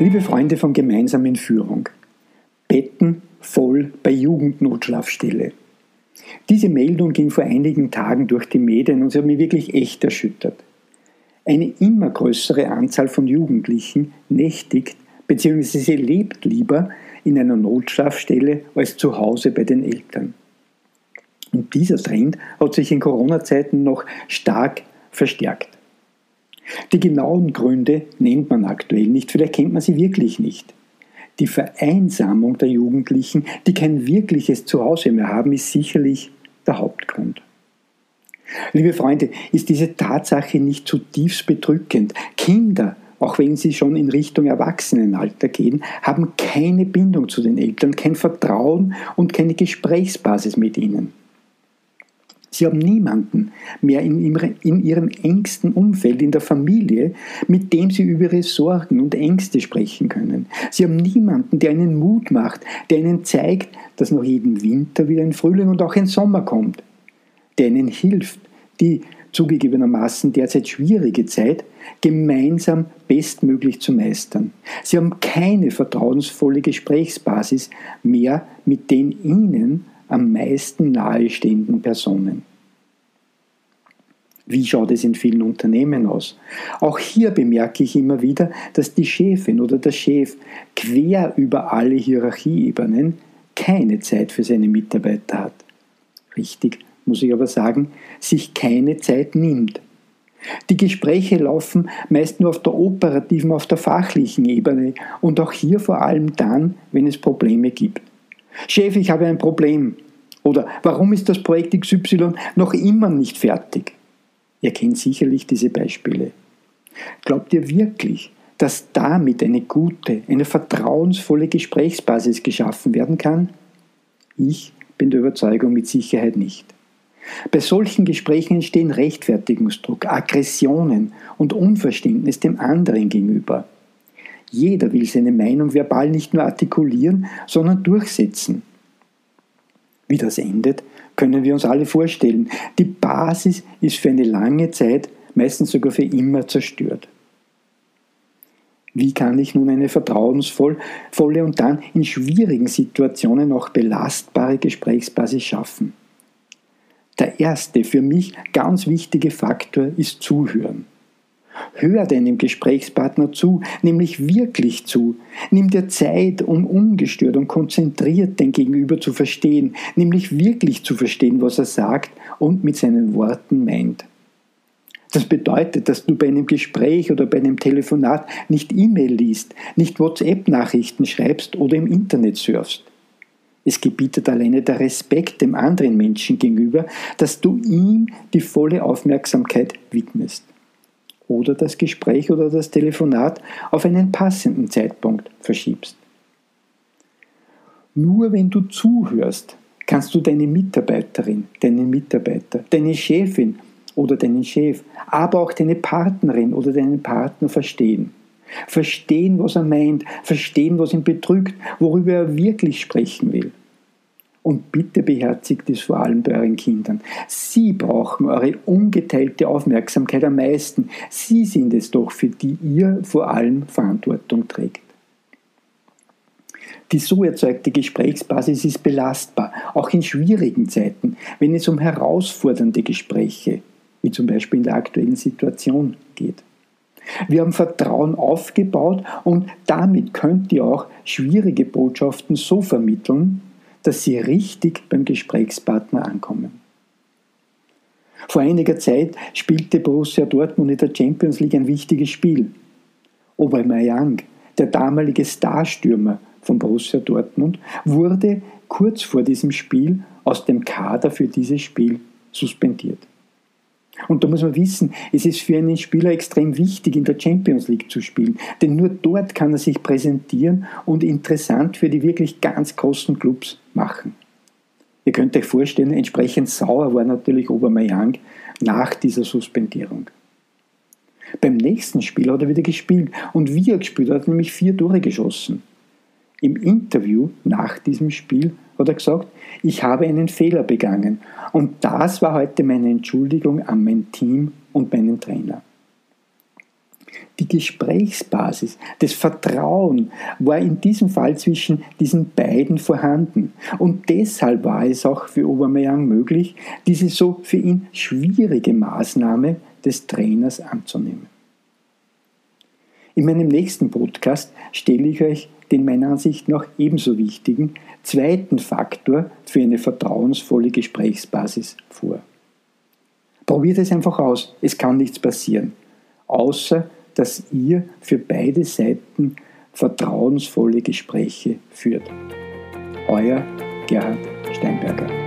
Liebe Freunde von gemeinsamen Führung, Betten voll bei Jugendnotschlafstelle. Diese Meldung ging vor einigen Tagen durch die Medien und sie hat mich wirklich echt erschüttert. Eine immer größere Anzahl von Jugendlichen nächtigt bzw. lebt lieber in einer Notschlafstelle als zu Hause bei den Eltern. Und dieser Trend hat sich in Corona-Zeiten noch stark verstärkt. Die genauen Gründe nennt man aktuell nicht, vielleicht kennt man sie wirklich nicht. Die Vereinsamung der Jugendlichen, die kein wirkliches Zuhause mehr haben, ist sicherlich der Hauptgrund. Liebe Freunde, ist diese Tatsache nicht zutiefst bedrückend? Kinder, auch wenn sie schon in Richtung Erwachsenenalter gehen, haben keine Bindung zu den Eltern, kein Vertrauen und keine Gesprächsbasis mit ihnen. Sie haben niemanden mehr in, ihrem engsten Umfeld, in der Familie, mit dem sie über ihre Sorgen und Ängste sprechen können. Sie haben niemanden, der ihnen Mut macht, der ihnen zeigt, dass nach jedem Winter wieder ein Frühling und auch ein Sommer kommt, der ihnen hilft, die zugegebenermaßen derzeit schwierige Zeit gemeinsam bestmöglich zu meistern. Sie haben keine vertrauensvolle Gesprächsbasis mehr mit den ihnen am meisten nahestehenden Personen. Wie schaut es in vielen Unternehmen aus? Auch hier bemerke ich immer wieder, dass die Chefin oder der Chef quer über alle Hierarchieebenen keine Zeit für seine Mitarbeiter hat. Richtig, muss ich aber sagen, sich keine Zeit nimmt. Die Gespräche laufen meist nur auf der operativen, auf der fachlichen Ebene und auch hier vor allem dann, wenn es Probleme gibt. Chef, ich habe ein Problem. Oder warum ist das Projekt XY noch immer nicht fertig? Ihr kennt sicherlich diese Beispiele. Glaubt ihr wirklich, dass damit eine gute, eine vertrauensvolle Gesprächsbasis geschaffen werden kann? Ich bin der Überzeugung mit Sicherheit nicht. Bei solchen Gesprächen entstehen Rechtfertigungsdruck, Aggressionen und Unverständnis dem anderen gegenüber. Jeder will seine Meinung verbal nicht nur artikulieren, sondern durchsetzen. Wie das endet, können wir uns alle vorstellen. Die Basis ist für eine lange Zeit, meistens sogar für immer zerstört. Wie kann ich nun eine vertrauensvolle und dann in schwierigen Situationen auch belastbare Gesprächsbasis schaffen? Der erste für mich ganz wichtige Faktor ist Zuhören. Hör deinem Gesprächspartner zu, nämlich wirklich zu. Nimm dir Zeit, um ungestört und konzentriert den Gegenüber zu verstehen, nämlich wirklich zu verstehen, was er sagt und mit seinen Worten meint. Das bedeutet, dass du bei einem Gespräch oder bei einem Telefonat nicht E-Mail liest, nicht WhatsApp-Nachrichten schreibst oder im Internet surfst. Es gebietet alleine der Respekt dem anderen Menschen gegenüber, dass du ihm die volle Aufmerksamkeit widmest oder das Gespräch oder das Telefonat auf einen passenden Zeitpunkt verschiebst. Nur wenn du zuhörst, kannst du deine Mitarbeiterin, deinen Mitarbeiter, deine Chefin oder deinen Chef, aber auch deine Partnerin oder deinen Partner verstehen. Verstehen, was er meint, verstehen, was ihn bedrückt, worüber er wirklich sprechen will. Und bitte beherzigt es vor allem bei euren Kindern. Sie brauchen eure ungeteilte Aufmerksamkeit am meisten. Sie sind es doch, für die ihr vor allem Verantwortung trägt. Die so erzeugte Gesprächsbasis ist belastbar, auch in schwierigen Zeiten, wenn es um herausfordernde Gespräche, wie zum Beispiel in der aktuellen Situation, geht. Wir haben Vertrauen aufgebaut und damit könnt ihr auch schwierige Botschaften so vermitteln, dass sie richtig beim Gesprächspartner ankommen. Vor einiger Zeit spielte Borussia Dortmund in der Champions League ein wichtiges Spiel. Aubameyang, der damalige Starstürmer von Borussia Dortmund, wurde kurz vor diesem Spiel aus dem Kader für dieses Spiel suspendiert. Und da muss man wissen, es ist für einen Spieler extrem wichtig, in der Champions League zu spielen. Denn nur dort kann er sich präsentieren und interessant für die wirklich ganz großen Clubs machen. Ihr könnt euch vorstellen, entsprechend sauer war natürlich Aubameyang nach dieser Suspendierung. Beim nächsten Spiel hat er wieder gespielt und wie er gespielt hat, nämlich vier Tore geschossen. Im Interview nach diesem Spiel hat er gesagt, ich habe einen Fehler begangen und das war heute meine Entschuldigung an mein Team und meinen Trainer. Die Gesprächsbasis, das Vertrauen war in diesem Fall zwischen diesen beiden vorhanden. Und deshalb war es auch für Aubameyang möglich, diese so für ihn schwierige Maßnahme des Trainers anzunehmen. In meinem nächsten Podcast stelle ich euch den meiner Ansicht nach ebenso wichtigen zweiten Faktor für eine vertrauensvolle Gesprächsbasis vor. Probiert es einfach aus, es kann nichts passieren, außer dass ihr für beide Seiten vertrauensvolle Gespräche führt. Euer Gerhard Steinberger.